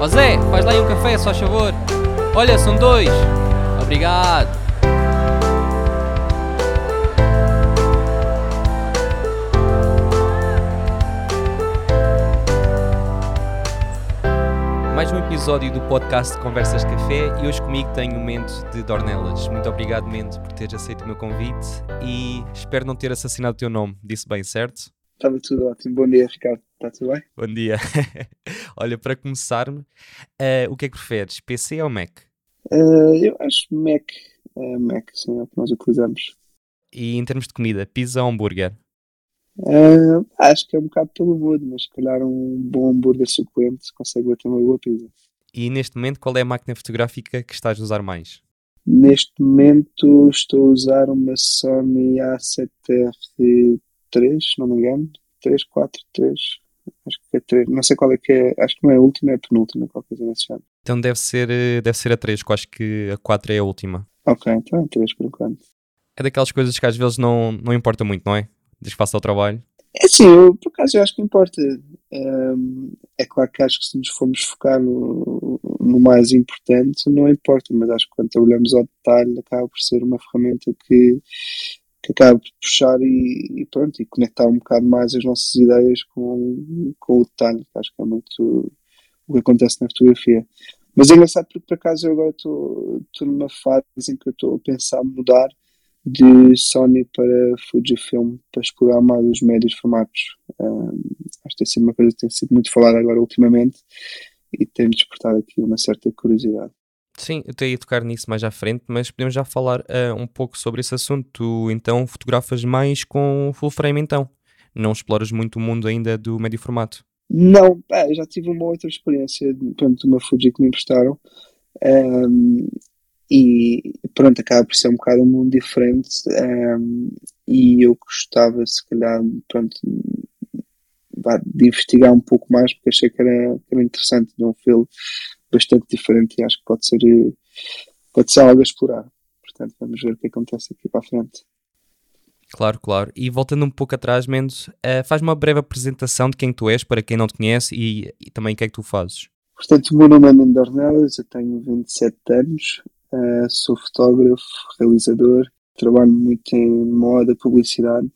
Ó Zé, faz lá aí um café, só favor. Olha, são dois. Obrigado. Mais um episódio do podcast Conversas de Café e hoje comigo tenho o Mento de Dornelas. Muito obrigado, Mento, por teres aceito o meu convite e espero não ter assassinado o teu nome. Disse bem, certo? Estava tudo ótimo. Bom dia, Ricardo. Está tudo bem? Bom dia. Olha, para começar, uh, o que é que preferes, PC ou Mac? Uh, eu acho Mac. Uh, Mac, sim, é o que nós utilizamos. E em termos de comida, pizza ou hambúrguer? Uh, acho que é um bocado pelo mood, mas se calhar um bom hambúrguer suculento consegue bater uma boa pizza. E neste momento, qual é a máquina fotográfica que estás a usar mais? Neste momento estou a usar uma Sony A7R3, se não me engano. 3, 4, 3. Acho que é 3. Não sei qual é que é. Acho que não é a última, é a penúltima, qualquer coisa nesse género. Então deve ser, deve ser a 3, que eu acho que a 4 é a última. Ok, então é 3 por enquanto. É daquelas coisas que às vezes não, não importa muito, não é? Desde que faça o trabalho. É sim, eu, por acaso eu acho que importa. É claro que acho que se nos formos focar no, no, mais importante, não importa, mas acho que quando trabalhamos ao detalhe acaba por ser uma ferramenta que, que acaba por puxar e, e pronto, e conectar um bocado mais as nossas ideias com, com o detalhe, que acho que é muito o que acontece na fotografia. Mas é engraçado porque por acaso eu agora estou numa fase em que eu estou a pensar mudar de Sony para Fujifilm para explorar mais os médios formatos. Um, acho que tem sido uma coisa que tem sido muito falada agora ultimamente e tem-me despertado aqui uma certa curiosidade. Sim, eu teria tocar nisso mais à frente, mas podemos já falar uh, um pouco sobre esse assunto. Tu então fotografas mais com full frame então? Não exploras muito o mundo ainda do médio formato? Não, é, já tive uma outra experiência, pronto, uma Fuji que me emprestaram um, e pronto, acaba por ser um bocado um mundo diferente um, e eu gostava se calhar pronto, de investigar um pouco mais porque achei que era, que era interessante de um filme bastante diferente e acho que pode ser, pode ser algo a explorar. Portanto, vamos ver o que acontece aqui para a frente. Claro, claro. E voltando um pouco atrás, Mendes, uh, faz uma breve apresentação de quem tu és, para quem não te conhece, e, e também o que é que tu fazes. Portanto, o meu nome é Mendes Ornelas, eu tenho 27 anos, uh, sou fotógrafo, realizador, trabalho muito em moda, publicidade,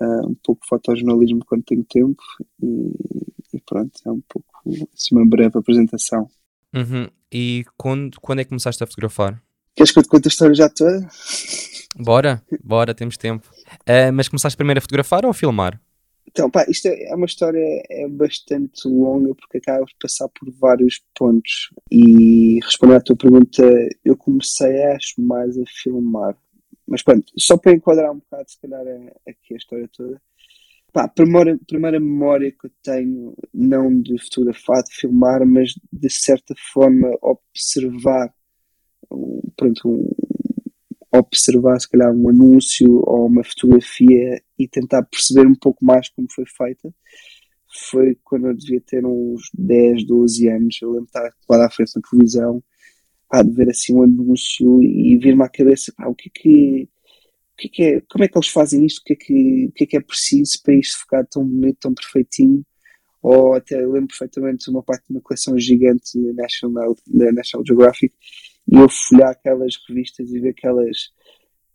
uh, um pouco fotojornalismo quando tenho tempo, e, e pronto, é um pouco assim, uma breve apresentação. Uhum. E quando, quando é que começaste a fotografar? Queres que eu te conte a história já toda? Bora, bora, temos tempo. Uh, mas começaste primeiro a fotografar ou a filmar? Então, pá, isto é, é uma história é bastante longa porque acaba de passar por vários pontos. E respondendo à tua pergunta, eu comecei, acho, mais a filmar. Mas pronto, só para enquadrar um bocado, se calhar, aqui a história toda. Pá, a primeira, primeira memória que eu tenho, não de fotografar, de filmar, mas de certa forma observar, pronto, um, observar se calhar um anúncio ou uma fotografia e tentar perceber um pouco mais como foi feita, foi quando eu devia ter uns 10, 12 anos. Eu lembro de estar lá à frente da televisão, pá, de ver assim um anúncio e vir-me à cabeça, pá, o que é que que é que é, como é que eles fazem isto, o que é que, que, é, que é preciso para isto ficar tão bonito, tão perfeitinho, ou até lembro perfeitamente uma parte de uma coleção gigante da National, da National Geographic, e eu folhar aquelas revistas e ver aquelas,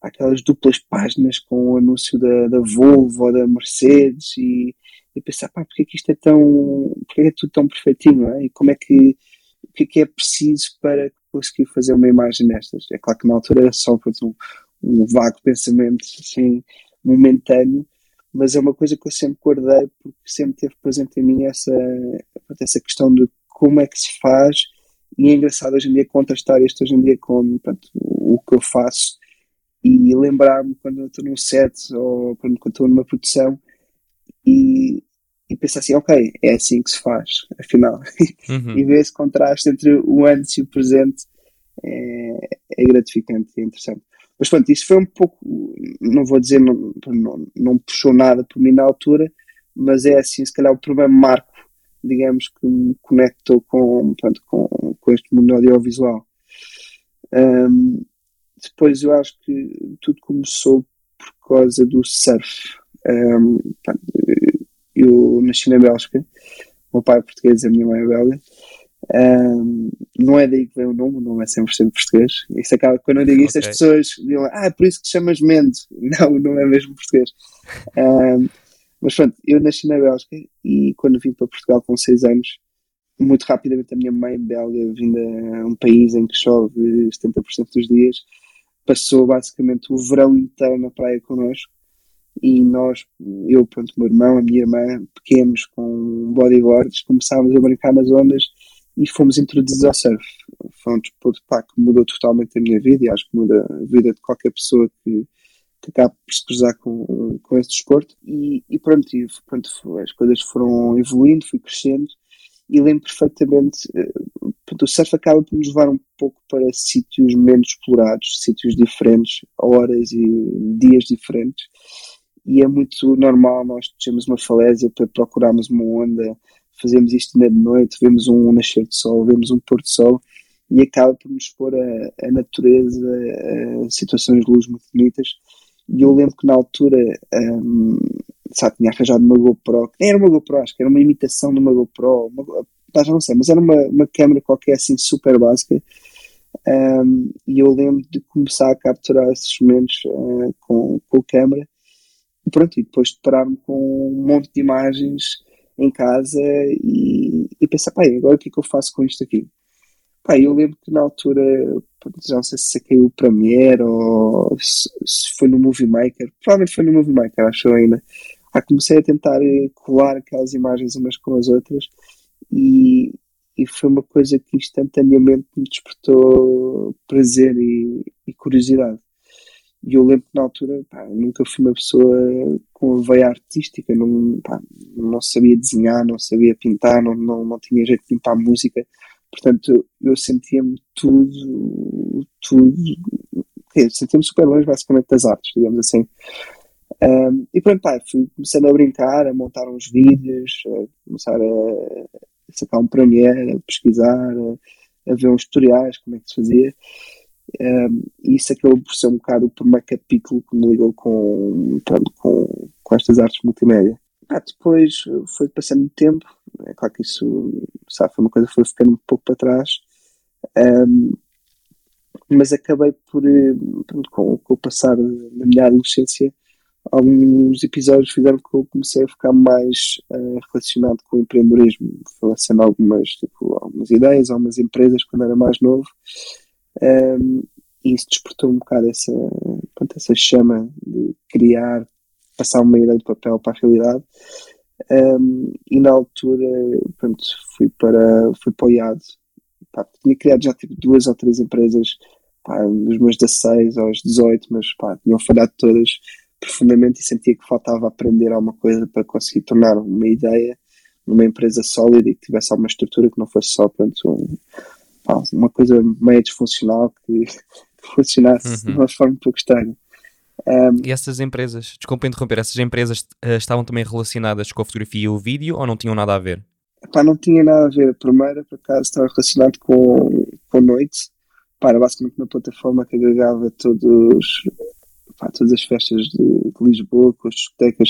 aquelas duplas páginas com o anúncio da, da Volvo ou da Mercedes e, e pensar, pá, porque é que isto é tão, porque é, é tudo tão perfeitinho, é? e como é que, o que é que é preciso para conseguir fazer uma imagem destas? É claro que na altura era só um, um vago pensamento assim momentâneo, mas é uma coisa que eu sempre guardei porque sempre teve presente em mim essa, essa questão de como é que se faz e é engraçado hoje em dia contrastar isto hoje em dia com portanto, o que eu faço e lembrar-me quando eu estou num set ou quando, quando estou numa produção e, e pensar assim, ok, é assim que se faz, afinal. Uhum. e ver esse contraste entre o antes e o presente é, é gratificante e é interessante. Mas pronto, isso foi um pouco, não vou dizer, não, não, não puxou nada por mim na altura, mas é assim, se calhar o primeiro marco, digamos, que me conectou com, pronto, com, com este mundo audiovisual. Um, depois eu acho que tudo começou por causa do surf. Um, eu nasci na Bélgica, o meu pai é português a minha mãe é belga. Um, não é daí que vem o nome, o nome é 100% português. Isso acaba, quando eu digo okay. as pessoas dizem, ah, é por isso que te chamas Mendes. Não, não é mesmo português. Um, mas pronto, eu nasci na Bélgica e quando vim para Portugal com 6 anos, muito rapidamente a minha mãe belga, vinda a um país em que chove 70% dos dias, passou basicamente o verão inteiro na praia connosco e nós, eu, pronto, meu irmão, a minha irmã, pequenos com bodyboards, começámos a brincar nas ondas e fomos introduzidos ao surf. Foi um desporto pá, que mudou totalmente a minha vida e acho que muda a vida de qualquer pessoa que, que acabe por se cruzar com, com esse desporto. E, e pronto, e, pronto, as coisas foram evoluindo, fui crescendo e lembro perfeitamente. Eh, o surf acaba por nos levar um pouco para sítios menos explorados, sítios diferentes, horas e dias diferentes. E é muito normal nós termos uma falésia para procurarmos uma onda, fazemos isto na noite, vemos um nascer de sol, vemos um pôr de sol e acaba por nos expor a, a natureza, a situações de luz muito bonitas. E eu lembro que na altura um, sabe, tinha arranjado uma GoPro, era uma GoPro, acho que era uma imitação de uma GoPro, uma, não sei, mas era uma, uma câmera qualquer assim super básica. Um, e eu lembro de começar a capturar esses momentos uh, com, com a câmera e pronto, e depois deparar-me com um monte de imagens em casa e, e pensar, pai, agora o que é que eu faço com isto aqui? Pai, eu lembro que na altura, não sei se saquei o Premiere ou se, foi no Movie Maker, provavelmente foi no Movie Maker, acho ainda. Ah, comecei a tentar eh, colar aquelas imagens umas com as outras e, e foi uma coisa que instantaneamente me despertou prazer e, e curiosidade. E eu lembro que na altura pá, nunca fui uma pessoa com a veia artística, não, pá, não sabia desenhar, não sabia pintar, não, não, não tinha jeito de pintar música, portanto eu sentia-me tudo, tudo, sentia-me super longe basicamente das artes, digamos assim. Um, e pronto, pá, fui começando a brincar, a montar uns vídeos, a começar a, sacar um Premiere, a pesquisar, a, a ver uns tutoriais, como é que se fazia. Um, isso acabou por ser um bocado o primeiro capítulo que me ligou com, pronto, com, com estas artes multimédia. Ah, depois foi passando o tempo, é claro que isso sabe, foi uma coisa que foi ficando um pouco para trás, um, mas acabei por, pronto, com, com o passar da minha adolescência, alguns episódios fizeram que eu comecei a ficar mais uh, relacionado com o empreendedorismo, sendo algumas, tipo, algumas ideias, algumas empresas quando era mais novo, um, e isso despertou um bocado essa, pronto, essa chama de criar, passar uma ideia de papel para a realidade. Um, e na altura, pronto, fui para, fui para. Pá, tinha criado já tipo duas ou três empresas pá, nos meus 16 aos 18, mas pá, tinham falhado todas profundamente e sentia que faltava aprender alguma coisa para conseguir tornar uma ideia numa empresa sólida e que tivesse alguma estrutura que não fosse só pronto, um, uma coisa meio disfuncional que, que funcionasse uhum. de uma forma um pouco estranha. Um, e essas empresas, desculpa interromper, essas empresas uh, estavam também relacionadas com a fotografia e o vídeo ou não tinham nada a ver? Pá, não tinha nada a ver. A primeira, por acaso, estava relacionado com, com noite. Pá, era basicamente uma plataforma que agregava todos, pá, todas as festas de, de Lisboa, com as discotecas.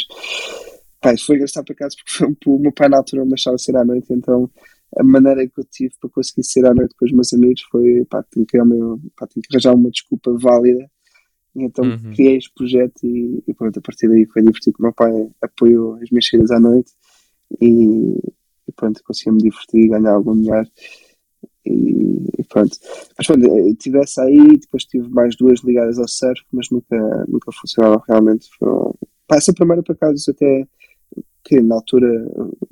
Pá, foi engraçado por acaso porque o meu pai na altura me deixava ser à noite, então a maneira que eu tive para conseguir sair à noite com os meus amigos foi pá, tenho que, pá, tenho que arranjar uma desculpa válida. E então uhum. criei este projeto e, e pronto, a partir daí foi divertido. O meu pai apoiou as minhas saídas à noite e, e pronto, consegui me divertir, ganhar algum dinheiro. E, e, pronto. Mas pronto, tive essa aí, depois tive mais duas ligadas ao surf, mas nunca, nunca funcionaram realmente. Foram... Pá, essa primeira, por acaso, até que na altura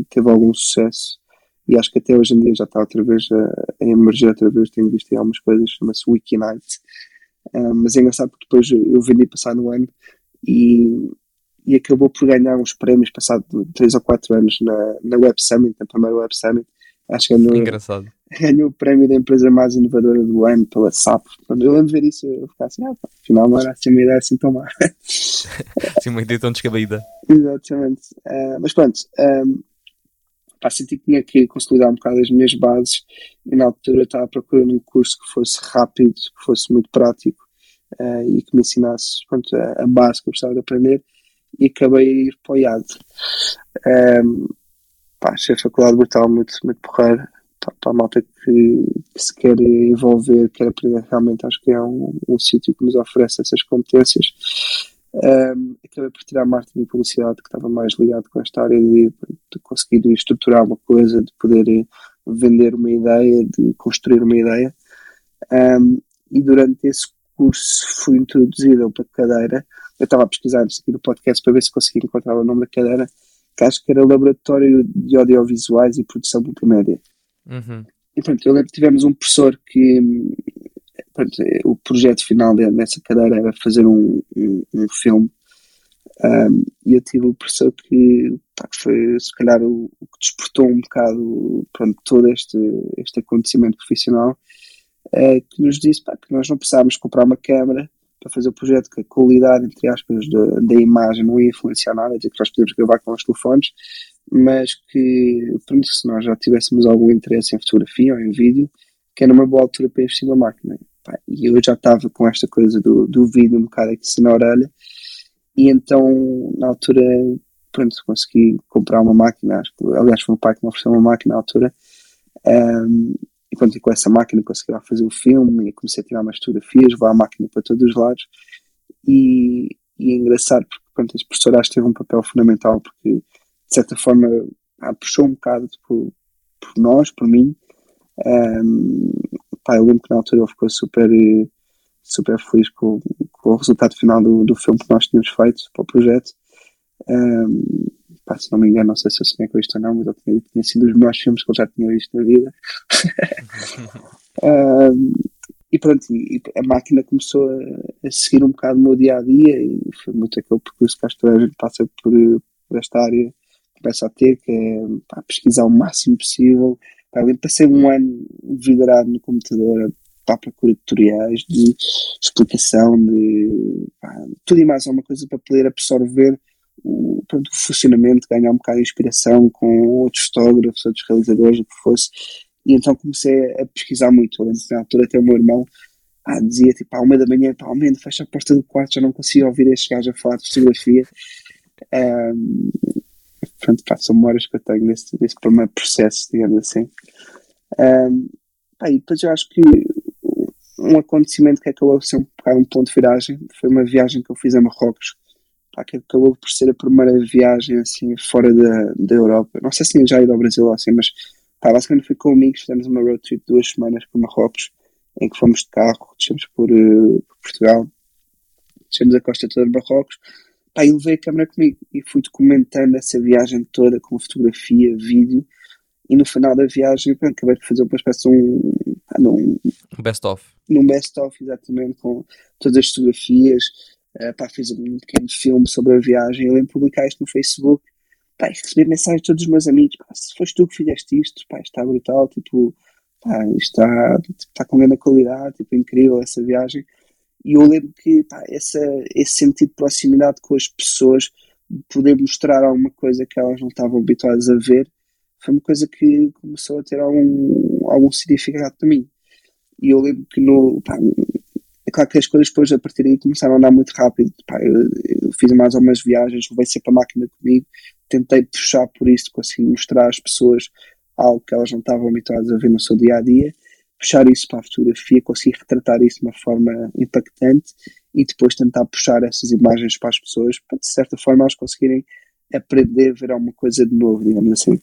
teve algum sucesso e acho que até hoje em dia já está outra vez a, a emergir outra vez, tenho visto aí algumas coisas, chama-se Wikinight, um, mas é engraçado porque depois eu vendi passar no ano e, e acabou por ganhar uns prémios passado 3 ou 4 anos na, na Web Summit, na primeira Web Summit, acho que ganhou, Engraçado. ganhou o prémio da empresa mais inovadora do ano pela SAP. Quando eu lembro de ver isso, eu ficava assim, ah, pá, afinal não era assim uma ideia assim tão má. Sim, uma ideia tão descabida. Exatamente. Uh, mas pronto, um, pá, senti que tinha que consolidar um bocado as minhas bases e na altura estava procurando um curso que fosse rápido, que fosse muito prático uh, e que me ensinasse pronto, a, a, base que eu gostava de aprender e acabei a ir para o IAD. Um, pá, achei a faculdade brutal, muito, muito porreira. para, para a malta que, que, se quer envolver, quer aprender realmente, acho que é um, um sítio que nos oferece essas competências. Um, acabei por tirar marketing e publicidade, que estava mais ligado com esta área de, de conseguir estruturar uma coisa, de poder vender uma ideia, de construir uma ideia. Um, e durante esse curso fui introduzido a uma cadeira. Eu estava a pesquisar aqui no podcast para ver se conseguia encontrar o nome da cadeira, que acho que era Laboratório de Audiovisuais e Produção Multimédia. Uhum. E pronto, eu lembro que tivemos um professor que pronto, o projeto final dessa cadeira era fazer um, um, um filme. Um, e eu tive o professor que, pá, foi se calhar o, o, que despertou um bocado pronto, todo este, este acontecimento profissional uh, que nos disse pá, que nós não precisávamos comprar uma câmera para fazer o projeto, que a qualidade, entre aspas, da, da imagem não ia influenciar nada, dizer que nós podemos gravar com os telefones, mas que, pronto, se nós já tivéssemos algum interesse em fotografia ou em vídeo, que era uma boa altura para investir na máquina. E eu já estava com esta coisa do, do vídeo um bocado aqui na orelha, e então, na altura, pronto, consegui comprar uma máquina, acho que, aliás, foi o pai que me ofereceu uma máquina na altura, um, e quando com essa máquina consegui lá fazer o filme e comecei a tirar umas fotografias, levar a máquina para todos os lados, e, e é engraçado porque pronto, as professoras teve um papel fundamental porque de certa forma ah, puxou um bocado por, por nós, por mim. Um, pá, eu lembro que na altura ele ficou super, super feliz com, com o resultado final do, do filme que nós tínhamos feito para o projeto. Um, pá, se não me engano, não sei se eu sonhei com isto ou não, mas ele tinha, tinha sido um dos melhores filmes que eu já tinha visto na vida. um, e pronto, e a máquina começou a, a, seguir um bocado o meu dia a dia e foi muito aquele percurso que a gente passa por, por esta área, começa a ter, que é pá, pesquisar o máximo possível. Pá, passei um ano vidrado no computador a procura de tutoriais, de explicação, de pá, tudo e mais alguma coisa para poder absorver o, pronto, o funcionamento, ganhar um bocado de inspiração com outros fotógrafos, outros realizadores, o que fosse. E então comecei a pesquisar muito. Lembro na altura até o meu irmão dizia tipo, à uma da manhã, pá, fecha a porta do quarto, já não consigo ouvir estes gajos a falar de fotografia. Um, pronto, pá, são memórias que eu tenho desse, desse primeiro processo, digamos assim. Um, pá, e depois eu acho que um acontecimento que acabou por ser um um ponto de viragem foi uma viagem que eu fiz a Marrocos, pá, que acabou por ser a primeira viagem assim fora da, da Europa. Não sei se tinha já ido ao Brasil ou assim, mas pá, basicamente fui com amigos, fizemos uma road trip de duas semanas para Marrocos, em que fomos de carro, descemos por, uh, por Portugal, descemos a costa toda de Marrocos, pá, e levei a câmera comigo e fui documentando essa viagem toda com fotografia, vídeo, e no final da viagem acabei de fazer uma espécie de um, um best-of. Num best-of, exatamente, com todas as fotografias, uh, pá, fiz um pequeno filme sobre a viagem, eu lembro de publicar isto no Facebook, pá, recebi mensagens de todos os meus amigos, pá, se foste tu que fizeste isto, pá, está brutal, tipo, pá, está, está com grande qualidade, tipo, incrível essa viagem. E eu lembro que pá, essa, esse sentido de proximidade com as pessoas, de poder mostrar alguma coisa que elas não estavam habituadas a ver, foi uma coisa que começou a ter algum, algum significado para mim. E eu lembro que no. Pá, é claro que as coisas depois a partir daí começaram a andar muito rápido. Pá, eu, eu, fiz mais algumas viagens, levei sempre a máquina comigo, tentei puxar por isso, consegui mostrar às pessoas algo que elas não estavam habituadas a ver no seu dia a dia, puxar isso para a fotografia, conseguir retratar isso de uma forma impactante e depois tentar puxar essas imagens para as pessoas para de certa forma elas conseguirem aprender a ver alguma coisa de novo, digamos assim.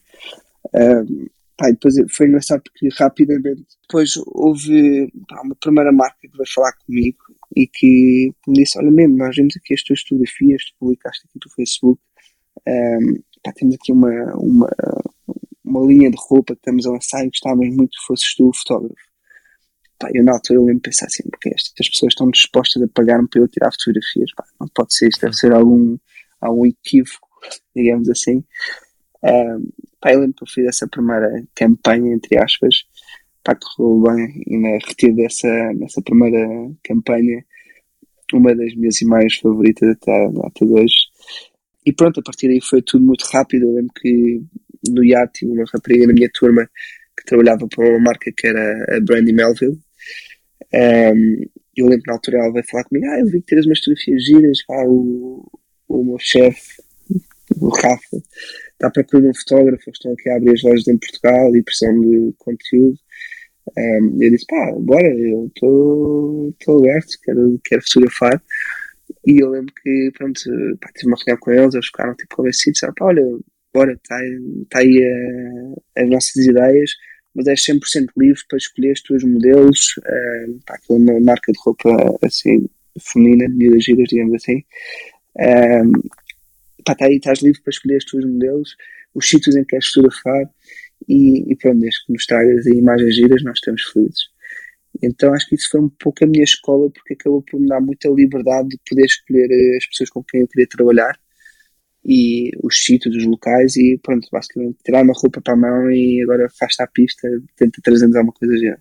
Um, pá, depois foi engraçado porque rapidamente depois houve pá, uma primeira marca que veio falar comigo e que me disse, olha mesmo, nós vimos aqui as tuas fotografias, tu publicaste aqui no Facebook, um, pá, temos aqui uma, uma, uma linha de roupa que estamos a lançar e gostávamos muito que fosses tu o fotógrafo. Pá, eu na altura eu lembro de pensar assim, porque estas pessoas estão dispostas a pagar-me para eu tirar fotografias, pá, não pode ser, isto deve ser algum, algum equívoco, digamos assim. Um, pá, eu lembro que eu fiz essa primeira campanha, entre aspas, pá, correu bem e me retiro dessa, nessa primeira campanha uma das minhas imagens favoritas até a data de hoje. E pronto, a partir daí foi tudo muito rápido. Eu lembro que no iate uma rapariga na minha turma que trabalhava para uma marca que era a Brandy Melville. Um, eu lembro na altura ela veio falar comigo: Ah, eu vi que tens umas fotografias giras. O, o meu chefe, o Rafa, está à procura de um fotógrafo, estão aqui a abrir as lojas em Portugal e precisam de conteúdo. Um, eu disse, pá, bora, eu estou aberto, quero, quero fotografar. E eu lembro que, pronto, pá, tive uma reunião com eles, eles ficaram tipo convencidos, disseram, pá, olha, bora, está tá aí uh, as nossas ideias, mas és 100% livre para escolher os teus modelos, uh, pá, aquela uma marca de roupa assim, feminina, de miúdas giras, digamos assim. Um, pá, tá aí, estás livre para escolher os teus modelos, os sítios em que queres fotografar e, e pronto, desde que nos tragas imagens giras, nós estamos felizes. Então acho que isso foi um pouco a minha escola, porque acabou por me dar muita liberdade de poder escolher eh, as pessoas com quem eu queria trabalhar e os sítios, os locais e pronto, basicamente tirar uma roupa para a mão e agora faz-te à pista, tenta trazer-nos alguma coisa já.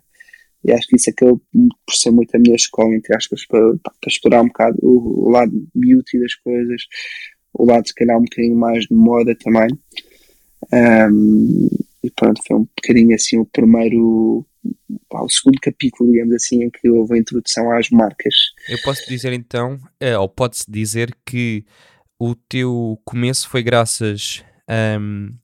E acho que isso acabou por ser muito a minha escola, entre aspas, para, para explorar um bocado o, o lado beauty das coisas, o lado se calhar um bocadinho mais de moda também. Um, e pronto, foi um bocadinho assim o primeiro, o segundo capítulo, digamos assim, em que houve a introdução às marcas. Eu posso dizer então, é, ou pode-se dizer que o teu começo foi graças um,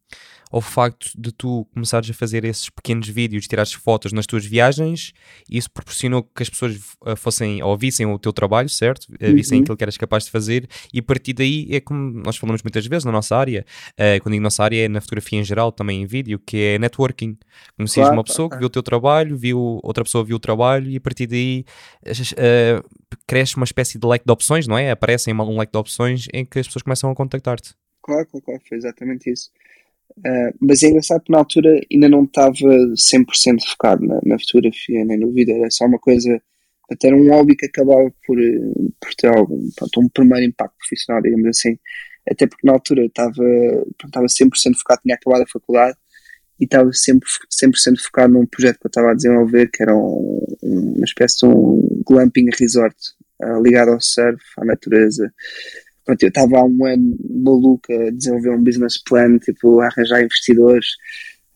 ao facto de tu começares a fazer esses pequenos vídeos, tirares fotos nas tuas viagens, isso proporcionou que as pessoas uh, fossem ou vissem o teu trabalho, certo? Vissem uhum. aquilo que eras capaz de fazer e a partir daí é como nós falamos muitas vezes na nossa área, uh, quando digo nossa área é na fotografia em geral, também em vídeo, que é networking. Conheces claro, uma pessoa que viu o teu trabalho, viu outra pessoa viu o trabalho e a partir daí uh, cresce uma espécie de leque de opções, não é? Aparecem um leque de opções em que as pessoas começam a contactar-te. Claro, claro, claro, foi exatamente isso. Uh, mas é engraçado que na altura ainda não estava 100% focado na, na, fotografia nem no vídeo, era só uma coisa, até era um hobby que acabava por, por ter algum, pronto, um primeiro impacto profissional, digamos assim. Até porque na altura estava, estava 100% focado, tinha acabado a faculdade e estava sempre 100% focado num projeto que eu estava a desenvolver, que era um, uma espécie de um glamping resort uh, ligado ao surf, à natureza, Pronto, eu estava há um ano maluco a desenvolver um business plan, tipo, a arranjar investidores.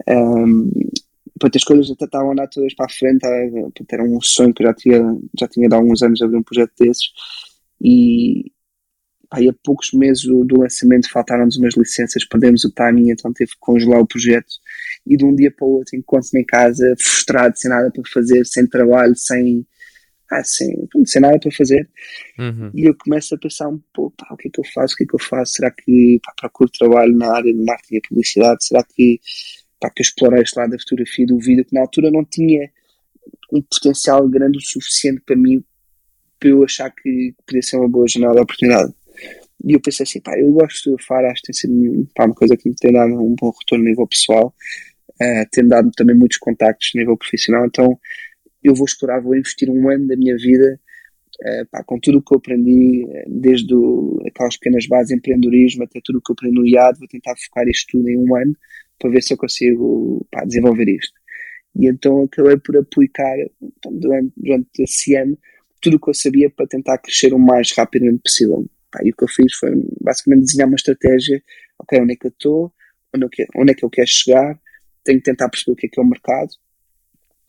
Um, pronto, as coisas até estavam a todas para a frente. Pronto, era um sonho que eu já tinha, já tinha de há alguns anos abrir um projeto desses. E, e a poucos meses do, do lançamento faltaram-nos umas licenças, perdemos o timing, então teve que congelar o projeto. E de um dia para o outro encontro-me em casa, frustrado, sem nada para fazer, sem trabalho, sem ah, sim, não sei nada para fazer. Uhum. E eu começo a pensar um pouco, pá, o que é que eu faço, o que é que eu faço? Será que pá, procuro trabalho na área de marketing e publicidade? Será que, pá, que eu explorei este lado da fotografia do vídeo que na altura não tinha um potencial grande o suficiente para mim para eu achar que podia ser uma boa janela de oportunidade. E eu pensei assim, pá, eu gosto de fotografar, acho que tem sido pá, uma coisa que me tem dado um bom retorno a nível pessoal, uh, tem dado também muitos contactos a nível profissional, então eu vou explorar, vou investir um ano da minha vida uh, pá, com tudo o que eu aprendi, eh, desde o, aquelas pequenas bases de empreendedorismo até tudo o que eu aprendi no IAD, vou tentar focar isto tudo em um ano para ver se eu consigo pá, desenvolver isto. E então acabei por aplicar então, durante, durante esse ano tudo o que eu sabia para tentar crescer o mais rapidamente possível. Pá, e o que eu fiz foi basicamente desenhar uma estratégia, ok, onde é que eu estou, onde, é onde é que eu quero chegar, tenho que tentar perceber o que é que é o mercado,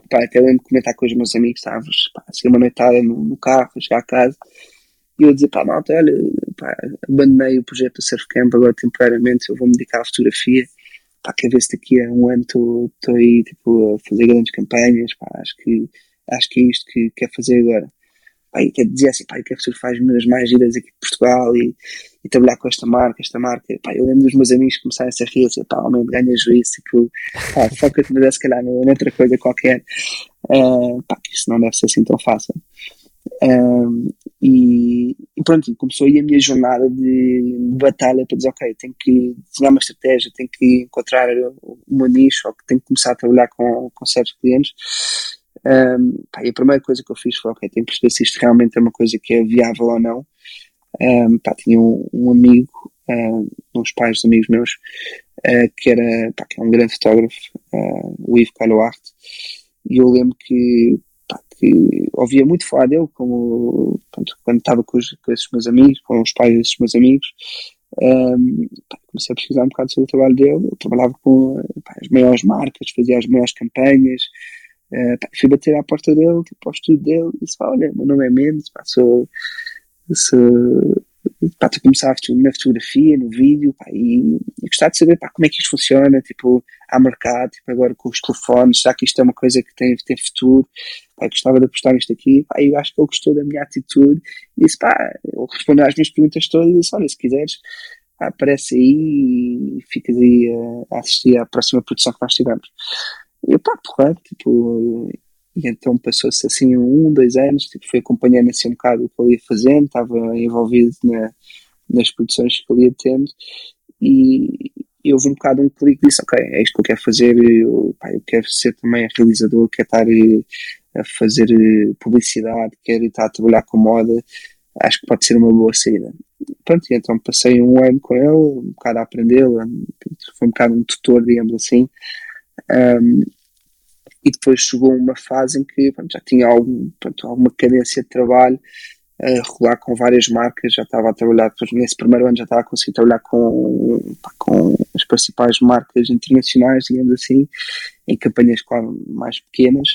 pá, até lembro de comentar com os meus amigos, estávamos, pá, assim, uma noitada no, no carro, a chegar a casa, e eu dizia, pá, malta, olha, pá, abandonei o projeto do Surf Camp agora temporariamente, eu vou me dedicar à fotografia, pá, quer ver se daqui a um ano estou aí, tipo, a fazer grandes campanhas, pá, acho que, acho que é isto que quero fazer agora. Pá, e dizia assim, pá, eu quero fazer as minhas mais giras aqui de Portugal e, e, trabalhar com esta marca, esta marca. Pá, eu lembro dos meus amigos começarem a rir, assim, pá, homem, ganha juízo, tipo, pá, foca-te, mas se calhar noutra coisa qualquer. Uh, pá, que isso não deve ser assim tão fácil. Um, e, e, pronto, começou aí a minha jornada de, batalha para dizer, ok, tenho que desenhar uma estratégia, tenho que encontrar uma nicho, ou que tenho que começar a trabalhar com, com certos clientes. Um, pá, e a primeira coisa que eu fiz foi, ok, tenho que perceber se isto realmente é uma coisa que é viável ou não. Um, pá, tinha um, um amigo, uh, uns pais dos amigos meus, uh, que, era, pá, que é um grande fotógrafo, uh, o Ivo Caloarte, e eu lembro que, pá, que ouvia muito falar dele como, pronto, quando estava com, os, com, esses meus amigos, com os pais desses meus amigos, um, pá, comecei a pesquisar um bocado sobre o trabalho dele. Ele trabalhava com pá, as maiores marcas, fazia as maiores campanhas, Uh, fui bater à porta dele, tipo, ao estudo dele, e disse: Olha, meu nome é Mendes, pá, sou, sou, pá, tu começavas na fotografia, no vídeo, pá, e, e gostava de saber pá, como é que isto funciona, tipo, há mercado, tipo, agora com os telefones, será que isto é uma coisa que tem, tem futuro? Pá, gostava de apostar nisto aqui, pá, eu acho que ele gostou da minha atitude, e disse, pá, ele respondeu às minhas perguntas todas e disse, olha, se quiseres, pá, aparece aí e ficas aí a, a assistir à próxima produção que nós tivemos. E pá, porra, tipo, e então passou-se assim um, dois anos, tipo, fui acompanhando assim um bocado o que ele ia fazendo, estava envolvido na, nas produções que ele ia tendo e eu houve um bocado um clique disse, ok, é isto que eu quero fazer, eu, pá, eu quero ser também realizador, quero estar eh, a fazer eh, publicidade, quero estar a trabalhar com moda, acho que pode ser uma boa saída. Pronto, e então passei um ano com ele, um bocado a aprender, foi um bocado um tutor, digamos assim, um, e depois chegou uma fase em que pronto, já tinha algum, pronto, alguma cadência de trabalho a regular com várias marcas, já estava a trabalhar, nesse primeiro ano já estava a conseguir trabalhar com, com as principais marcas internacionais, digamos assim, em campanhas mais pequenas,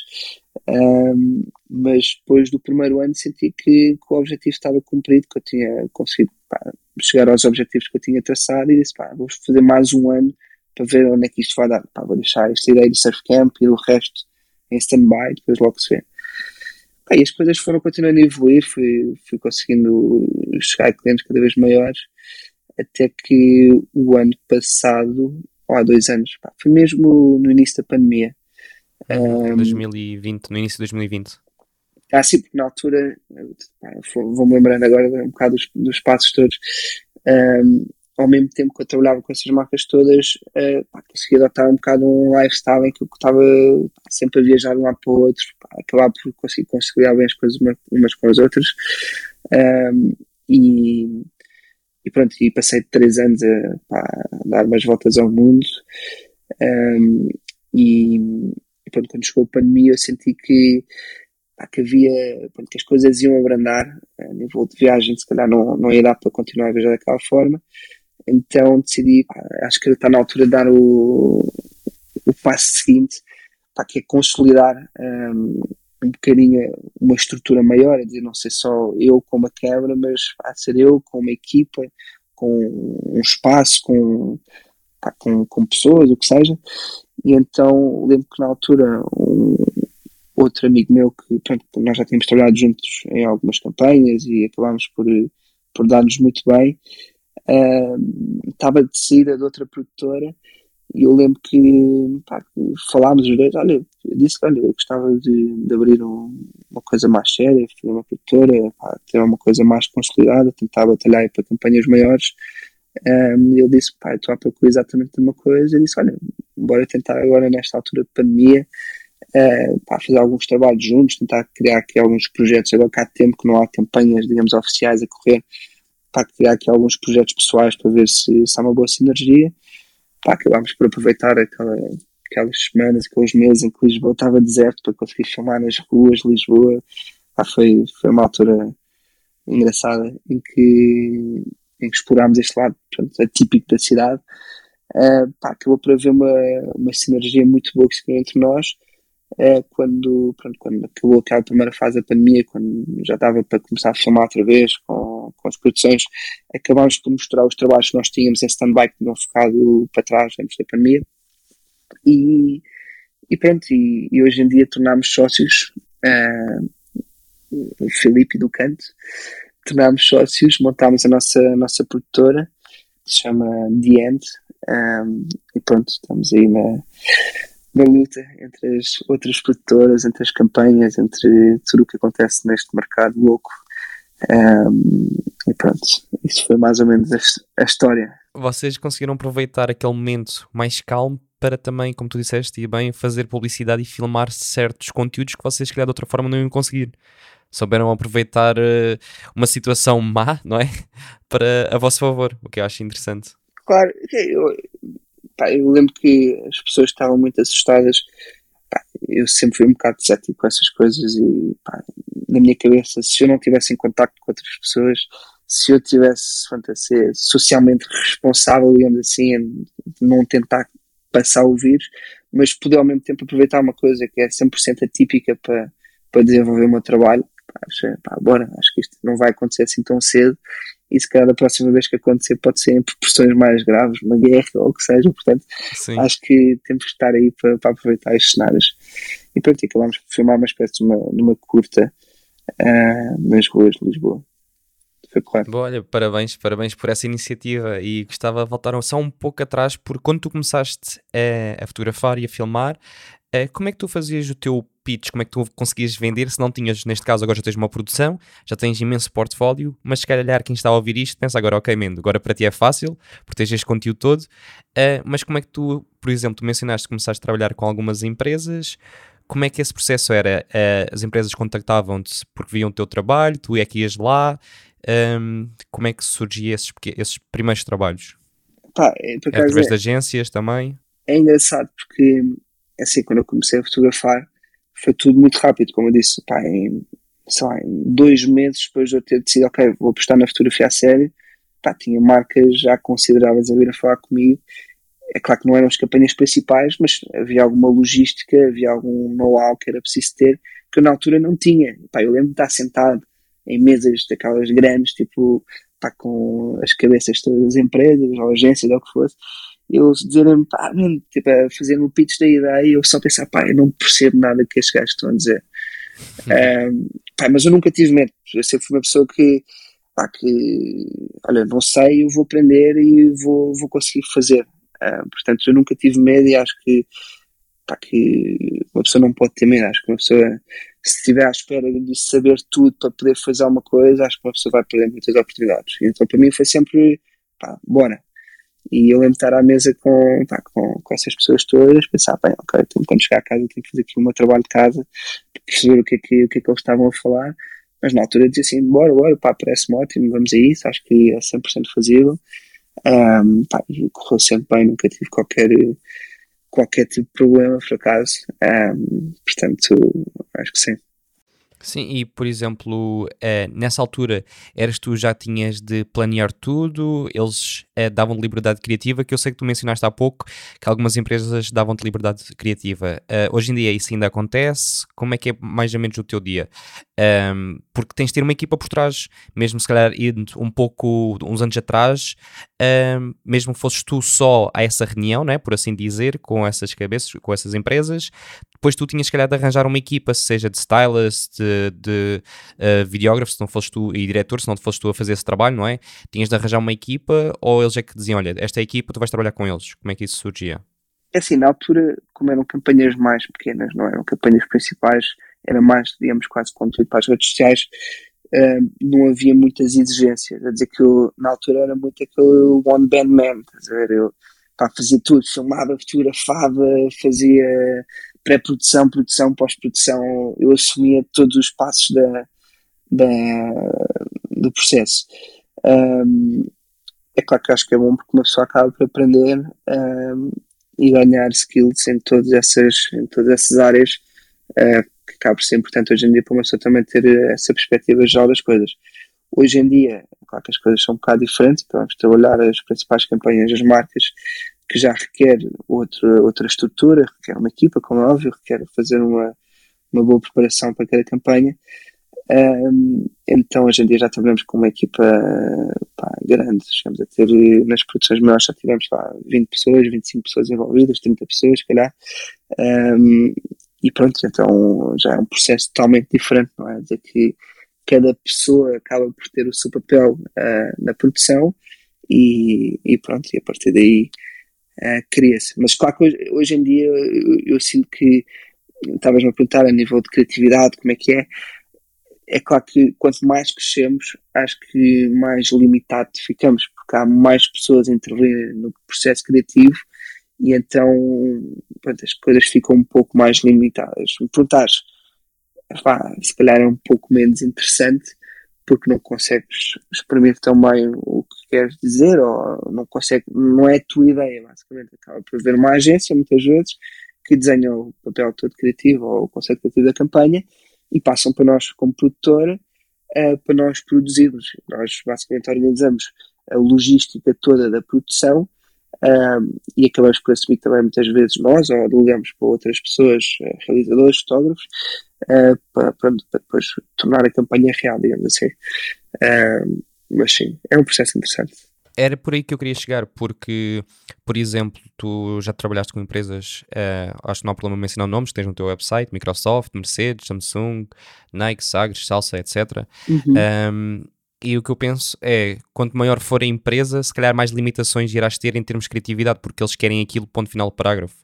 um, mas depois do primeiro ano senti que, que, o objetivo estava cumprido, que eu tinha conseguido pá, chegar aos objetivos que eu tinha traçado e disse, pá, vou fazer mais um ano para ver onde é que isto vai dar. Pá, vou deixar esta ideia do surf camp e o resto em stand-by, depois logo se vê. Pá, e as coisas foram continuando a evoluir, fui, fui conseguindo chegar a clientes cada vez maiores, até que o ano passado, ou há dois anos, pá, foi mesmo no início da pandemia. Um, 2020, no início de 2020. Ah, sim, porque na altura, vou-me lembrando agora um bocado dos, dos passos todos. Um, ao mesmo tempo que eu trabalhava com essas marcas todas, uh, pá, consegui adotar um bocado um lifestyle em que eu estava sempre a viajar de um lado para o outro, pá, acabar por conseguir conciliar bem as coisas umas com as outras. Um, e, e pronto, e passei três anos a, pá, a dar umas voltas ao mundo. Um, e, e pronto, quando chegou a pandemia, eu senti que que havia, pronto, que as coisas iam abrandar a nível de viagem, se calhar não, não ia dar para continuar a viajar daquela forma, então decidi, acho que está na altura de dar o, o passo seguinte, pá, que é consolidar um, um bocadinho uma estrutura maior, é dizer, não ser só eu com uma câmera, mas a ser eu com uma equipa, com um espaço, com, pá, com, com pessoas, o que seja. E então lembro que na altura um, outro amigo meu que pronto, nós já tínhamos trabalhado juntos em algumas campanhas e acabámos por, por dar-nos muito bem estava de saída de outra produtora e eu lembro que, pá, falámos os dois, olha, eu disse olha, eu gostava de, de abrir um, uma coisa mais séria, fazer uma produtora, pá, ter uma coisa mais consolidada, tentar batalhar para campanhas maiores. Um, ele disse, pá, estou a procurar exatamente a mesma coisa. Eu disse, olha, bora tentar agora nesta altura de pandemia, uh, pá, fazer alguns trabalhos juntos, tentar criar aqui alguns projetos. Agora que há tempo que não há campanhas, digamos, oficiais a correr, para criar aqui alguns projetos pessoais para ver se, se há uma boa sinergia. Pá, acabámos por aproveitar aquela, aquelas semanas, aqueles meses em que Lisboa estava deserto para conseguir filmar nas ruas de Lisboa. Pá, foi, foi uma altura engraçada em que, em que explorámos este lado portanto, atípico da cidade. Uh, pá, acabou por haver uma, uma sinergia muito boa que se criou entre nós é quando, pronto, quando acabou aquela primeira fase da pandemia, quando já estava para começar a filmar outra vez com, com as produções, acabámos por mostrar os trabalhos que nós tínhamos em stand-by que tinham ficado para trás antes da pandemia. E, e pronto, e, e hoje em dia tornámos sócios, uh, o Filipe do Canto, tornámos sócios, montámos a nossa, a nossa produtora, que se chama The End, um, e pronto, estamos aí na na luta entre as outras produtoras, entre as campanhas, entre tudo o que acontece neste mercado louco. Um, e pronto, isso foi mais ou menos a, a, história. Vocês conseguiram aproveitar aquele momento mais calmo para também, como tu disseste, e bem, fazer publicidade e filmar certos conteúdos que vocês, se calhar, de outra forma não iam conseguir. Souberam aproveitar uh, uma situação má, não é? para a vosso favor, o que eu acho interessante. Claro, eu, pá, eu lembro que as pessoas estavam muito assustadas. Pá, eu sempre fui um bocado cético com essas coisas e pá, na minha cabeça, se eu não tivesse em contato com outras pessoas, se eu tivesse pronto, a ser socialmente responsável, digamos assim, não tentar passar o vírus, mas poder ao mesmo tempo aproveitar uma coisa que é 100% atípica para, para desenvolver o meu trabalho, pá, achei, pá, bora, acho que isto não vai acontecer assim tão cedo e se calhar da próxima vez que acontecer pode ser em proporções mais graves, uma guerra ou o que seja, portanto Sim. acho que temos que estar aí para, para aproveitar estes cenários. E pronto, e acabámos por filmar uma espécie de uma, de uma curta uh, nas ruas de Lisboa. Foi correto. Bom, olha, parabéns, parabéns por essa iniciativa e gostava de voltar só um pouco atrás, porque quando tu começaste a, a fotografar e a filmar, uh, como é que tu fazias o teu pitch, como é que tu conseguias vender se não tinhas, neste caso agora já tens uma produção, já tens imenso portfólio, mas se calhar quem está a ouvir isto pensa agora, ok Mendo, agora para ti é fácil, porque tens este conteúdo todo, uh, mas como é que tu, por exemplo, tu mencionaste que começaste a trabalhar com algumas empresas, como é que esse processo era? Uh, as empresas contactavam-te porque viam o teu trabalho, tu é que ias lá, um, ehm, como é que surgia esses, esses primeiros trabalhos? Pá, é, Através é, de agências também? É engraçado porque, assim, quando eu comecei a fotografar, foi tudo muito rápido, como eu disse, pá, em, sei lá, em dois meses depois de eu ter decidido, ok, vou apostar na fotografia a sério, pá, tinha marcas já consideráveis a vir a falar comigo. É claro que não eram as campanhas principais, mas havia alguma logística, havia algum know-how que era preciso ter, que eu na altura não tinha. Pá, eu lembro de estar sentado em mesas daquelas grandes, tipo, pá, com as cabeças todas das empresas, ou agências, ou o que fosse, eles dizerem pá, man, tipo, a fazer o pitch da ideia eu só pensar, pá, eu não percebo nada que estes gajos estão a dizer. um, pá, mas eu nunca tive medo, eu sempre fui uma pessoa que, pá, que olha, não sei, eu vou aprender e vou, vou conseguir fazer. Uh, portanto, eu nunca tive medo e acho que, pá, que uma pessoa não pode ter medo. Acho que uma pessoa, se estiver à espera de saber tudo para poder fazer alguma coisa, acho que uma pessoa vai perder muitas oportunidades. Então, para mim, foi sempre, pá, bora, e eu lembro de estar à mesa com, pá, com, com essas pessoas todas, pensar, bem, ok, então quando chegar a casa tenho que fazer aqui o meu trabalho de casa, perceber o que é que, o que, é que eles estavam a falar, mas na altura dizia assim, bora, bora, pá, parece-me ótimo, vamos a isso, acho que é 100% fazível. Um, pá, correu sempre bem, nunca tive qualquer, qualquer tipo de problema, por acaso. Um, portanto, acho que sim. Sim, e por exemplo, eh, nessa altura, eras tu já tinhas de planear tudo, eles eh, davam-te liberdade criativa, que eu sei que tu mencionaste há pouco, que algumas empresas davam-te liberdade criativa. Eh, hoje em dia isso ainda acontece? Como é que é mais ou menos o teu dia? Um, porque tens de ter uma equipa por trás, mesmo se calhar indo um pouco, uns anos atrás, um, mesmo fosses tu só a essa reunião, né, por assim dizer, com essas cabeças, com essas empresas, depois tu tinhas se calhar de arranjar uma equipa, seja de stylist, de, de uh, videógrafo, se não fosses tu, e diretor, se não fosses tu a fazer esse trabalho, não é? Tinhas de arranjar uma equipa, ou eles é que diziam, olha, esta é a equipa, tu vais trabalhar com eles. Como é que isso surgia? É assim, na altura, como eram campanhas mais pequenas, não eram campanhas principais, era mais, digamos, quase conteúdo para as redes sociais, uh, não havia muitas exigências. A dizer que eu, na altura, era muito aquele one band man, estás a? Eu pá, fazia tudo, filmava, fotografava, fazia pré-produção, produção, pós-produção, eu assumia todos os passos da, da do processo. Um, é claro que acho que é bom porque uma pessoa acaba por aprender um, e ganhar skills em todas essas, em todas essas áreas uh, que acaba por ser importante hoje em dia para uma pessoa também ter essa perspectiva geral das coisas. Hoje em dia, é claro que as coisas são um bocado diferentes, então vamos trabalhar as principais campanhas das marcas, que já requer outra, outra estrutura, requer uma equipa, como é óbvio, requer fazer uma, uma boa preparação para cada campanha. Um, então, hoje em dia já trabalhamos com uma equipa pá, grande, chegamos a ter nas produções maiores já tivemos lá 20 pessoas, 25 pessoas envolvidas, 30 pessoas, se calhar. Um, e pronto, então já é um processo totalmente diferente, não é? Dizer que cada pessoa acaba por ter o seu papel uh, na produção e, e, pronto, e a partir daí uh, cria-se. Mas claro que hoje, hoje em dia eu, eu sinto que estavas-me a perguntar a nível de criatividade como é que é. É claro que quanto mais crescemos, acho que mais limitado ficamos, porque há mais pessoas a intervir no processo criativo e então pronto, as coisas ficam um pouco mais limitadas. Me perguntares, pá, se calhar é um pouco menos interessante porque não consegues exprimir tão bem o que queres dizer ou não consegue, não é a tua ideia, basicamente. Acaba por haver uma agência, muitas vezes, que desenha o papel todo criativo ou o conceito criativo da campanha e passam para nós como produtora uh, para nós produzirmos. Nós basicamente organizamos a logística toda da produção um, e acabamos por assumir também muitas vezes nós, ou delegamos para outras pessoas, uh, realizadores, fotógrafos, uh, para, para, depois tornar a campanha real, digamos assim. Uh, mas sim, é um processo interessante. Era por aí que eu queria chegar, porque, por exemplo, tu já trabalhaste com empresas, uh, acho que não há problema mencionar nomes, tens no teu website, Microsoft, Mercedes, Samsung, Nike, Sagres, Salsa, etc. Uhum. Um, e o que eu penso é, quanto maior for a empresa, se calhar mais limitações irás ter em termos de criatividade, porque eles querem aquilo, ponto final do parágrafo.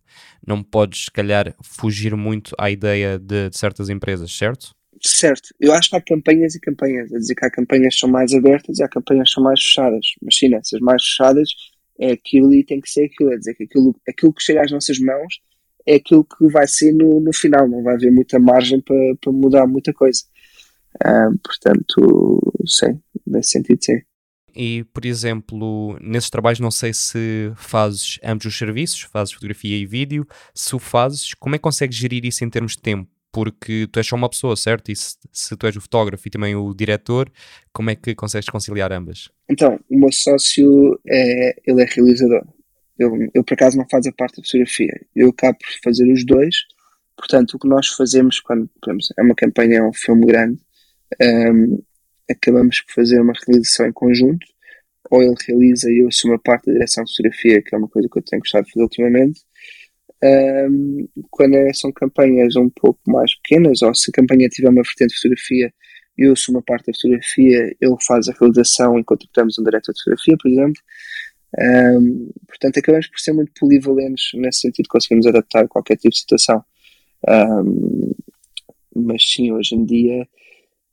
Não podes, se calhar, fugir muito à ideia de, de certas empresas, certo? Certo, eu acho que há campanhas e campanhas, a dizer que há campanhas que são mais abertas e há campanhas que são mais fechadas. Mas sim, essas mais fechadas é aquilo e tem que ser aquilo, é dizer que aquilo, aquilo que chega às nossas mãos é aquilo que vai ser no, no final, não vai haver muita margem para, para mudar muita coisa. Uh, portanto, sim, nesse sentido, sim. E, por exemplo, nesses trabalhos, não sei se fazes ambos os serviços, fazes fotografia e vídeo. Se o fazes, como é que consegues gerir isso em termos de tempo? Porque tu és só uma pessoa, certo? E se, se, tu és o fotógrafo e também o diretor, como é que consegues conciliar ambas? Então, o meu sócio é, ele é realizador. Ele, ele por acaso não faz a parte da fotografia. Eu acabo por fazer os dois. Portanto, o que nós fazemos quando é uma campanha, é um filme grande, um, acabamos por fazer uma realização em conjunto. Ou ele realiza e eu assumo a parte da direção de fotografia, que é uma coisa que eu tenho gostado de fazer ultimamente um, quando é, são campanhas um pouco mais pequenas, ou se a campanha tiver uma vertente de fotografia, eu sou uma parte da fotografia, ele faz a realização enquanto temos um diretor de fotografia, por exemplo. Um, portanto, acabamos por ser muito polivalentes nesse sentido, conseguimos adaptar qualquer tipo de situação. Um, mas sim, hoje em dia,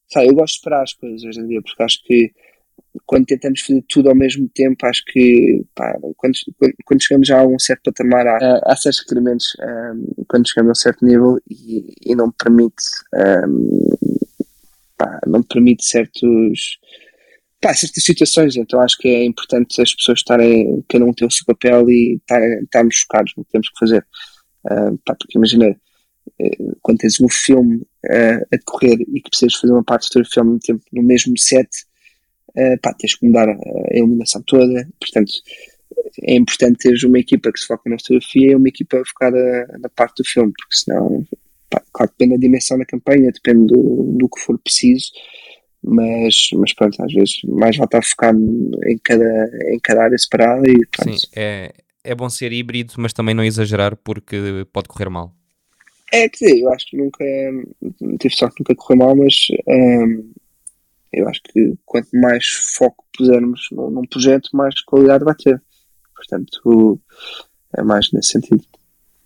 sabe, eu gosto de esperar as coisas hoje em dia, porque acho que quando tentamos fazer tudo ao mesmo tempo, acho que pá, quando, quando, chegamos já a um certo patamar, há, há certos requerimentos um, quando chegamos a um certo nível e, e não permite um, pá, não permite certos pá, certas situações, então acho que é importante as pessoas estarem, cada um ter o seu papel e estarmos focados no que temos que fazer. Pá, porque imagina, eh, quando tens um filme uh, a decorrer e que precisas fazer uma parte do filme no, no mesmo set, uh, pá, tens que mudar a, iluminação toda, portanto é importante teres uma equipa que se foca na fotografia e uma equipa focada na parte do filme, porque senão, pá, claro, depende da dimensão da campanha, depende do, do que for preciso, mas, mas pronto, às vezes mais vale estar focado em cada, em cada área separada e pronto. Sim, é, é bom ser híbrido, mas também não exagerar porque pode correr mal. É, quer dizer, eu acho que nunca tive sorte nunca correr mal, mas um, eu acho que quanto mais foco pusermos num, num projeto, mais qualidade vai ter. Portanto, é mais nesse sentido.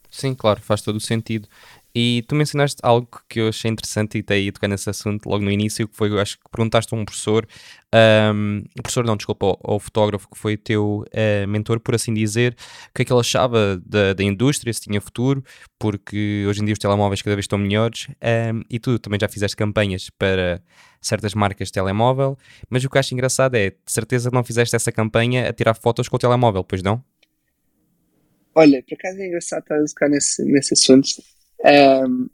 Sim, claro, faz todo o sentido. E tu mencionaste algo que eu achei interessante e daí tocar nesse assunto logo no início, que foi, eu acho que perguntaste a um professor, um, professor não, desculpa, ao, fotógrafo que foi teu uh, mentor, por assim dizer, o que é que ele achava da, da indústria, se tinha futuro, porque hoje em dia os telemóveis cada vez estão melhores, um, e tu também já fizeste campanhas para certas marcas de telemóvel, mas o que eu acho engraçado é, de certeza não fizeste essa campanha a tirar fotos com o telemóvel, pois não? Olha, por acaso é engraçado estar a tocar nesse, nesse assunto, um,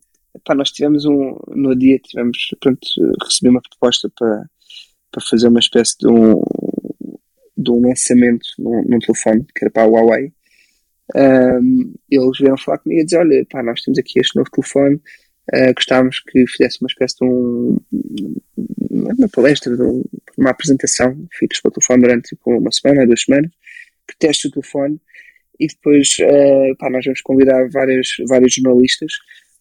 pá, nós tivemos um, no dia tivemos, pronto, recebi uma proposta para, para fazer uma espécie de um, de um lançamento num, telefone, que era para a Huawei. Um, eles vieram falar comigo e dizer, olha, pá, nós temos aqui este novo telefone, uh, gostávamos que fizesse uma espécie de um, uma palestra, de um, uma apresentação, ficas para o telefone durante tipo, uma semana, duas semanas, que teste o telefone e depois uh, pá, nós vamos convidar vários, vários jornalistas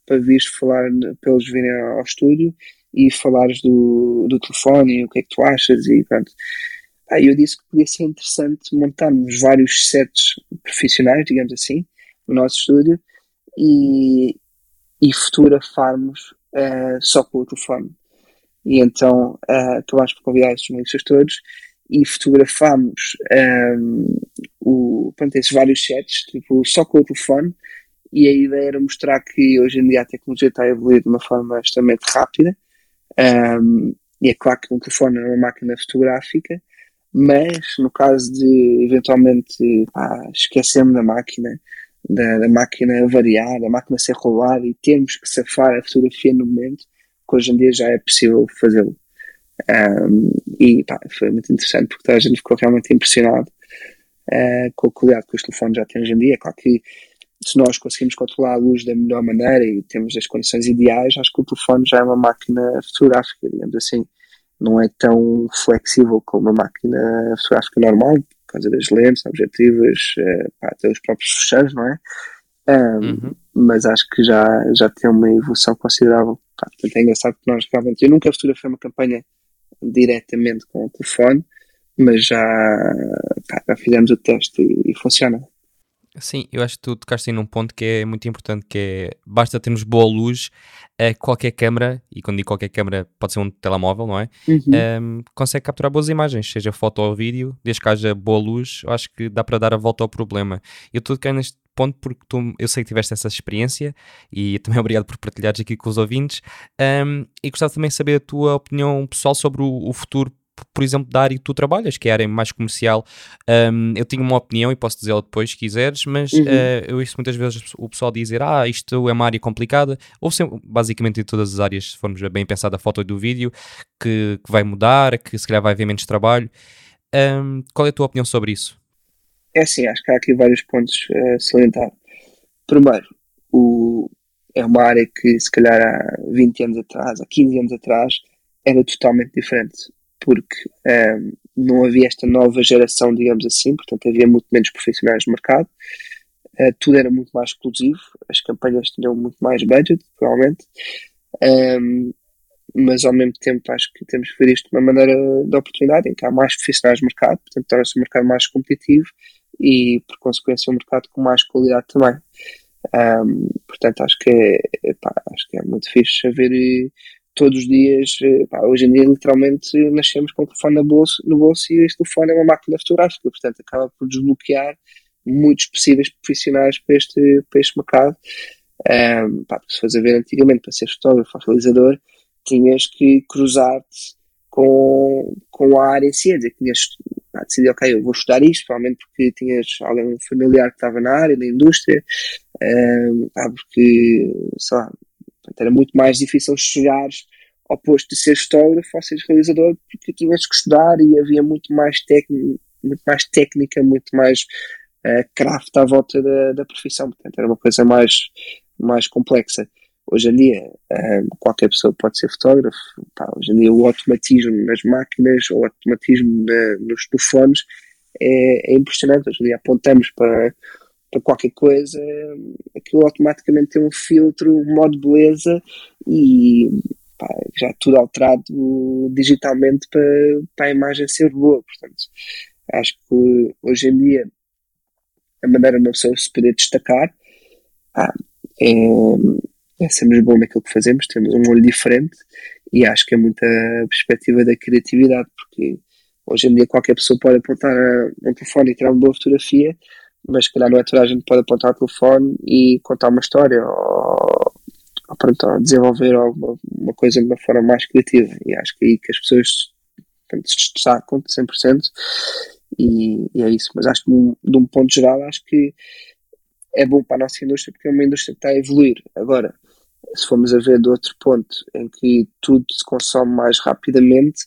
para vir falar, para eles virem ao estúdio e falares do, do telefone e o que é que tu achas e pronto. Eu disse que podia ser interessante montarmos vários sets profissionais, digamos assim, no nosso estúdio e, e fotografarmos uh, só com o telefone. E então uh, acabámos por convidar esses jornalistas todos e fotografámos um, o, esses vários sets, tipo, só com o telefone, e a ideia era mostrar que hoje em dia a tecnologia está a evoluir de uma forma extremamente rápida, um, e é claro que um telefone é uma máquina fotográfica, mas no caso de eventualmente esquecermos da máquina, da, da, máquina variar, da máquina ser roubada e termos que safar a fotografia no momento, que hoje em dia já é possível fazê-lo. Um, e pá, foi muito interessante porque toda a gente ficou realmente impressionado uh, com a qualidade que os telefones já têm hoje em dia. É claro que se nós conseguimos controlar a luz da melhor maneira e temos as condições ideais, acho que o telefone já é uma máquina fotográfica, digamos assim. não é tão flexível como uma máquina fotográfica normal, por causa das lentes, objetivas, uh, pá, até os próprios fecheiros, não é? Um, uhum. Mas acho que já, já tem uma evolução considerável. Pá, portanto, é engraçado que nós realmente. Eu nunca fotografei uma campanha diretamente com o telefone, mas já, pá, já fizemos o teste e, e funciona. Sim, eu acho que tu tocaste aí num ponto que é muito importante, que é basta termos boa luz, a qualquer câmera, e quando digo qualquer câmera pode ser um telemóvel, não é? Uhum. Um, consegue capturar boas imagens, seja foto ou vídeo, desde que haja boa luz, eu acho que dá para dar a volta ao problema. Eu estou tocando neste ponto porque tu, eu sei que tiveste essa experiência e também obrigado por partilhares aqui com os ouvintes um, e gostava também de saber a tua opinião pessoal sobre o, o futuro por exemplo, da área que tu trabalhas, que é a área mais comercial. Um, eu tenho uma opinião e posso dizê-la depois se quiseres, mas uhum. uh, eu ouço muitas vezes o pessoal dizer: Ah, isto é uma área complicada, ou sempre, basicamente em todas as áreas, se formos bem pensar da foto e do vídeo, que, que vai mudar, que se calhar vai haver menos trabalho. Um, qual é a tua opinião sobre isso? É assim, acho que há aqui vários pontos a salientar. Primeiro, o, é uma área que se calhar há 20 anos atrás, há 15 anos atrás, era totalmente diferente porque um, ehm, não havia esta nova geração, digamos assim, portanto havia muito menos profissionais no mercado, uh, tudo era muito mais exclusivo, as campanhas tinham muito mais budget, provavelmente, um, ehm, mas ao mesmo tempo acho que temos que ver isto de uma maneira de oportunidade, em que há mais profissionais no mercado, portanto torna-se um mercado mais competitivo e, por consequência, um mercado com mais qualidade também. Um, portanto, acho que é, pá, acho que é muito fixe haver todos os dias, eh, pá, hoje em dia literalmente nascemos com o telefone no bolso, no bolso e este telefone é uma máquina fotográfica, portanto acaba por desbloquear muitos possíveis profissionais para este, para este mercado. Um, pá, se fores a ver antigamente para ser fotógrafo ou realizador, tinhas que cruzar-te com, com a área em si, dizer que tinhas pá, decidido, ok, eu vou estudar isto, provavelmente porque tinhas alguém familiar que estava na área, na indústria, um, pá, porque, sei lá, era muito mais difícil chegar ao posto de ser fotógrafo ou ser realizador porque tinhas que estudar e havia muito mais, muito mais técnica, muito mais uh, craft à volta da, da profissão. Portanto, era uma coisa mais, mais complexa. Hoje em dia, uh, qualquer pessoa pode ser fotógrafo. Pá, hoje em dia, o automatismo nas máquinas, o automatismo na, nos telefones é, é impressionante. Hoje em dia, apontamos para para qualquer coisa, aquilo automaticamente tem um filtro, um modo beleza e pá, já tudo alterado digitalmente para, para a imagem ser boa. Portanto, acho que hoje em dia a maneira de uma pessoa se poder destacar ah, é sermos bom naquilo que fazemos, temos um olho diferente e acho que é muita perspectiva da criatividade, porque hoje em dia qualquer pessoa pode apontar um telefone e tirar uma boa fotografia mas calhar não é toda a gente pode apontar o telefone e contar uma história ou, ou, pronto, ou desenvolver alguma uma coisa de uma forma mais criativa. E acho que é aí que as pessoas portanto, se destacam 100% e, e é isso. Mas acho que, de um ponto geral, acho que é bom para a nossa indústria porque é uma indústria que está a evoluir. Agora, se formos a ver do outro ponto em que tudo se consome mais rapidamente,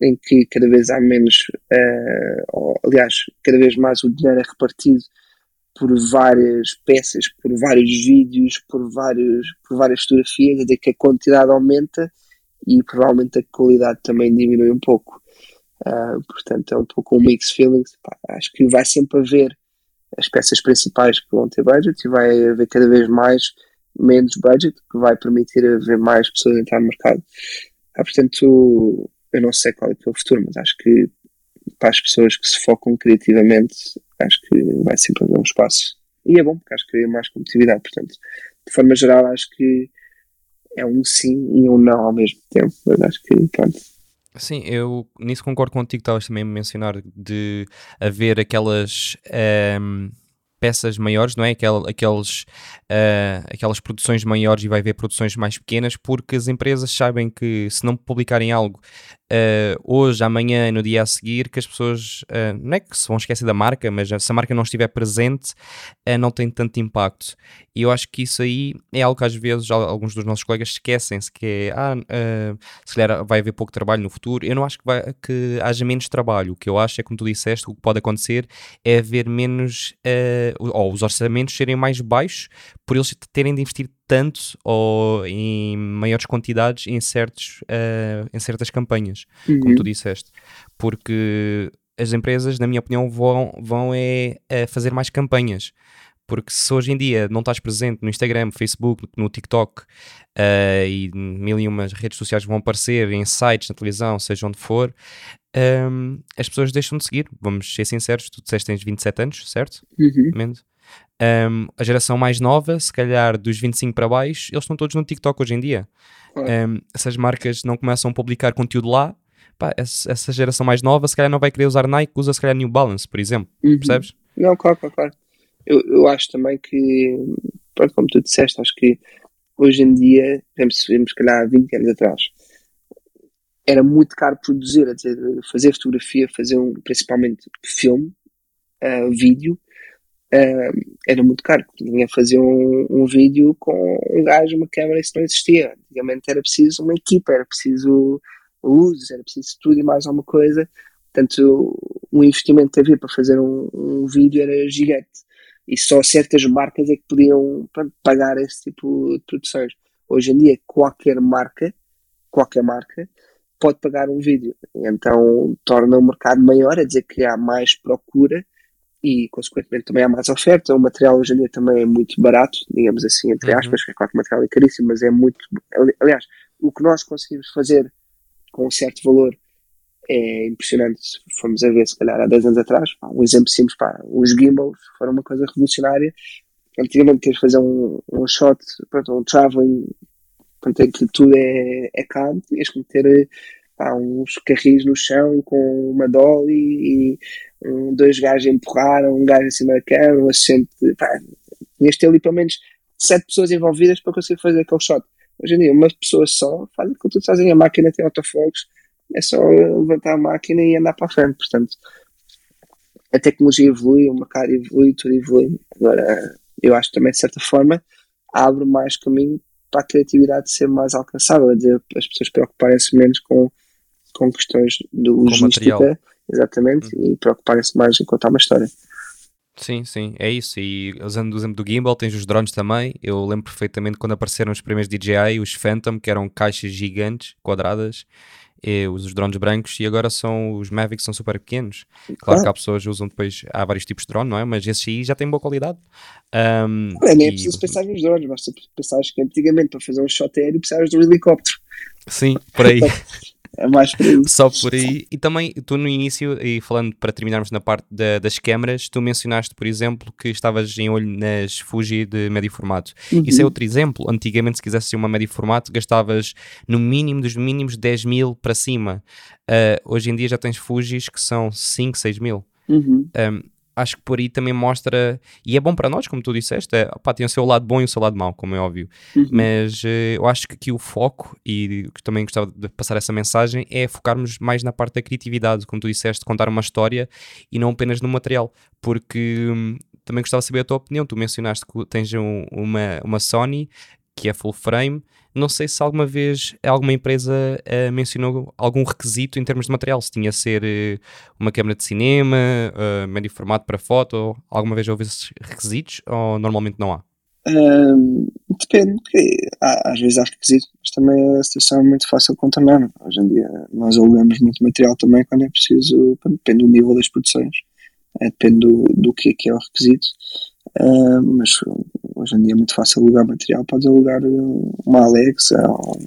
em que cada vez há menos, uh, ou, aliás, cada vez mais o dinheiro é repartido por várias peças, por vários vídeos, por, vários, por várias fotografias, até que a quantidade aumenta e provavelmente a qualidade também diminui um pouco. Uh, portanto, é um pouco um mix feelings. Pá, acho que vai sempre haver as peças principais que vão ter budget e vai haver cada vez mais menos budget, que vai permitir haver mais pessoas a entrar no mercado. Ah, portanto, eu não sei qual é, é o futuro, mas acho que para as pessoas que se focam criativamente, acho que vai sempre haver um espaço. E é bom, porque acho que cria mais competitividade. Portanto, de forma geral, acho que é um sim e um não ao mesmo tempo. Mas acho que, pronto. Sim, eu nisso concordo contigo. Estavas também a mencionar de haver aquelas. Um ehm, peças maiores, não é? Aquel, aqueles, uh, aquelas produções maiores e vai haver produções mais pequenas, porque as empresas sabem que se não publicarem algo uh, hoje, amanhã, no dia a seguir, que as pessoas uh, não é que se vão esquecer da marca, mas se a marca não estiver presente, não tem tanto impacto. E eu acho que isso aí é algo que às vezes alguns dos nossos colegas esquecem-se, que é, ah, se calhar vai haver pouco trabalho no futuro. Eu não acho que, vai, que haja menos trabalho. O que eu acho é, como tu disseste, o que pode acontecer é haver menos, ou os orçamentos serem mais baixos por eles terem de investir tanto ou em maiores quantidades em, certos, uh, em certas campanhas, uhum. como tu disseste. Porque as empresas, na minha opinião, vão, vão é, é fazer mais campanhas. Porque se hoje em dia não estás presente no Instagram, Facebook, no TikTok uh, e mil e umas redes sociais vão aparecer, em sites, na televisão, seja onde for, um, ehm, as pessoas deixam de seguir. Vamos ser sinceros, tu disseste que tens 27 anos, certo? Uhum. Um, a geração mais nova, se calhar dos 25 para baixo, eles estão todos no TikTok hoje em dia. Uhum. Um, essas marcas não começam a publicar conteúdo lá, pá, essa, geração mais nova se calhar não vai querer usar Nike, usa se calhar New Balance, por exemplo. Uhum. Percebes? Não, claro, claro, claro eu, eu acho também que, como tu disseste, acho que hoje em dia, vemos, vemos se calhar há 20 anos atrás, era muito caro produzir, dizer, fazer fotografia, fazer um, principalmente filme, uh, vídeo, uh, era muito caro. Tinha fazer um, um, vídeo com um gajo, uma câmera, isso não existia. Antigamente era preciso uma equipa, era preciso luzes, era preciso tudo e mais alguma coisa. Portanto, o investimento que havia para fazer um, um vídeo era gigante e só certas marcas é que podiam pagar esse tipo de produções. Hoje em dia, qualquer marca, qualquer marca, pode pagar um vídeo. Então, torna o mercado maior, a dizer que há mais procura e, consequentemente, também há mais oferta. O material hoje em dia também é muito barato, digamos assim, entre uhum. aspas, que é claro que o material é caríssimo, mas é muito. Aliás, o que nós conseguimos fazer com um certo valor é impressionante. Se formos a ver, se calhar há 10 anos atrás, pá, um exemplo simples, pá, os gimbals foram uma coisa revolucionária. Antigamente queres fazer um, um shot, pronto, um traveling, pronto, em que tudo é, é calmo, tinhas que meter pá, uns carris no chão com uma dolly e dois gajos a empurrar, um gajo em cima da cama, um assistente, pá, tinhas de ter ali pelo menos sete pessoas envolvidas para conseguir fazer aquele shot. Hoje em dia, uma pessoa só faz aquilo que tu fazes, a máquina tem autofocos, é só levantar a máquina e andar para a frente. Portanto, a tecnologia evolui, o mercado evolui, tudo evolui. Agora, eu acho que também, de certa forma, abre mais caminho para a criatividade ser mais alcançável, dizer, as pessoas preocuparem-se menos com, com questões de logística, exatamente, uhum. e preocuparem-se mais em contar uma história. Sim, sim, é isso. E usando o exemplo do gimbal, tens os drones também. Eu lembro perfeitamente quando apareceram os primeiros DJI, os Phantom, que eram caixas gigantes, quadradas, e os drones brancos e agora são os Mavics são super pequenos. Claro ah. que há pessoas que usam depois, há vários tipos de drone, não é? Mas esses aí já têm boa qualidade. Um, é, nem é preciso pensar nos drones, basta pensar que antigamente para fazer um shot aéreo precisavas de um helicóptero. Sim, por aí. É mais por aí. Só por aí. E também, tu no início, e falando para terminarmos na parte da, das câmaras, tu mencionaste, por exemplo, que estavas em olho nas Fuji de médio formato. Uhum. Isso é outro exemplo. Antigamente, se quisesse uma médio formato, gastavas no mínimo dos mínimos 10 mil para cima. Uh, hoje em dia já tens Fujis que são 5, 6 mil. Uhum. Um, acho que por aí também mostra, e é bom para nós, como tu disseste, é, opa, tem o seu lado bom e o seu lado mau, como é óbvio, uhum. mas uh, eu acho que aqui o foco, e também gostava de passar essa mensagem, é focarmos mais na parte da criatividade, como tu disseste, contar uma história e não apenas no material, porque hum, também gostava de saber a tua opinião, tu mencionaste que tens um, uma, uma Sony que é full frame, não sei se alguma vez alguma empresa uh, mencionou algum requisito em termos de material, se tinha a ser uh, uma câmera de cinema, uh, médio formato para foto, alguma vez houve esses requisitos ou normalmente não há? depende, porque há, às vezes há requisitos, mas também a situação é muito fácil de contornar. Hoje em dia nós alugamos muito material também quando é preciso, depende do nível das produções, depende do, do que é que é o requisito. Uh, mas hoje em dia é muito fácil alugar material, podes alugar uma Alexa ou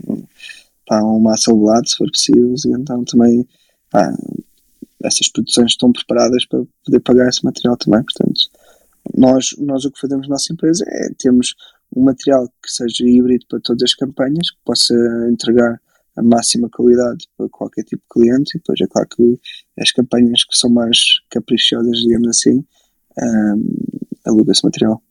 pá, uma Hasselblad se for preciso, então também pá, essas produções estão preparadas para poder pagar esse material também, portanto nós, nós o que fazemos na nossa empresa é temos um material que seja híbrido para todas as campanhas, que possa entregar a máxima qualidade para qualquer tipo de cliente e depois é claro que as campanhas que são mais caprichosas, digamos assim, um, aluga-se material.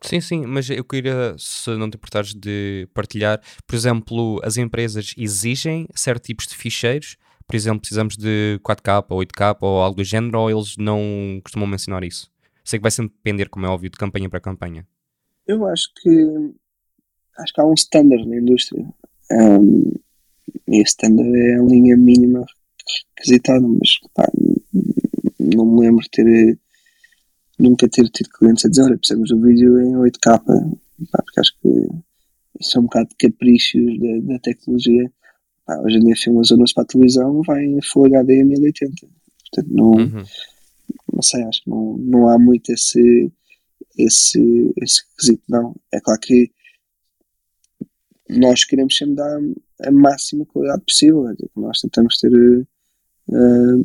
Sim, sim, mas eu queria, se não te importares de partilhar, por exemplo, as empresas exigem certos tipos de ficheiros, por exemplo, precisamos de 4K ou 8K ou algo do género, ou eles não costumam mencionar isso? Sei que vai sempre depender, como é óbvio, de campanha para campanha. Eu acho que acho que há um standard na indústria. Um, e esse standard é a linha mínima requisitada, mas pá, não me lembro de ter nunca ter tido clientes a dizer, olha, precisamos do vídeo em 8K, pá, porque acho que isso é um bocado de caprichos da, da tecnologia. Ah, hoje em dia filmas para a televisão vai em Full HD a 1080. Portanto, não, Uhum. não sei, acho que não, não há muito esse, esse, esse requisito, não. É claro que nós queremos sempre dar a máxima qualidade possível. é Nós tentamos ter eh,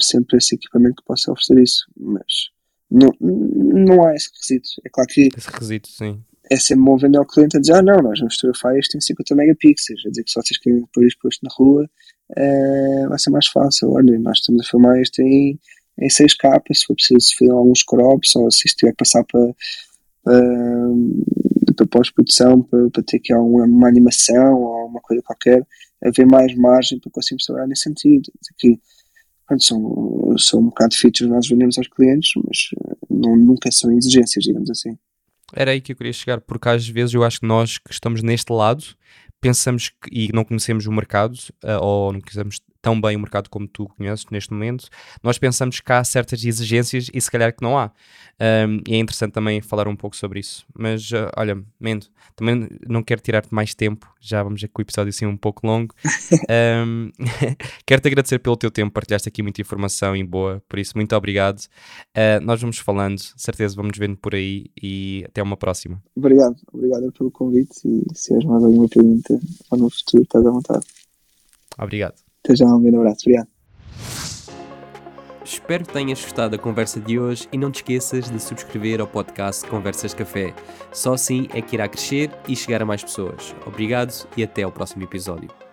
sempre esse equipamento que possa oferecer isso, mas não, não há esse requisito. É claro que Esse requisito, sim. é sempre bom vender ao cliente a dizer: Ah, não, nós vamos fotografar isto em 50 megapixels. A dizer que se vocês querem pôr isto posto na rua, eh, vai ser mais fácil. Olha, nós estamos a filmar isto em, em 6K, se for preciso se fizer alguns crops ou se isto tiver que passar para, para, para pós-produção, para, para ter aqui alguma uma animação ou uma coisa qualquer, haver mais margem para conseguirmos trabalhar nesse sentido. Dizer que, pronto, são, são um bocado features que nós vendemos aos clientes, mas eh, não, nunca são exigências, digamos assim. Era aí que eu queria chegar, porque às vezes eu acho que nós que estamos neste lado pensamos que, e não conhecemos o mercado, ah, ou não conhecemos tão bem o mercado como tu conheces neste momento, nós pensamos que há certas exigências e se calhar que não há. Ahm, e é interessante também falar um pouco sobre isso. Mas ah, olha, Mendo, também não quero tirar-te mais tempo, já vamos ver que o episódio assim é um pouco longo. Ahm, Quero-te agradecer pelo teu tempo, partilhaste aqui muita informação e boa, por isso, muito obrigado. Ah, nós vamos falando, certeza vamos vendo por aí e até uma próxima. Obrigado, obrigado pelo convite e se tiveres mais alguma pergunta ou no futuro, estás à vontade. Obrigado. Já, um grande abraço, obrigado. Espero que tenhas gostado da conversa de hoje e não te esqueças de subscrever ao podcast Conversas Café. Só assim é que irá crescer e chegar a mais pessoas. Obrigado e até ao próximo episódio.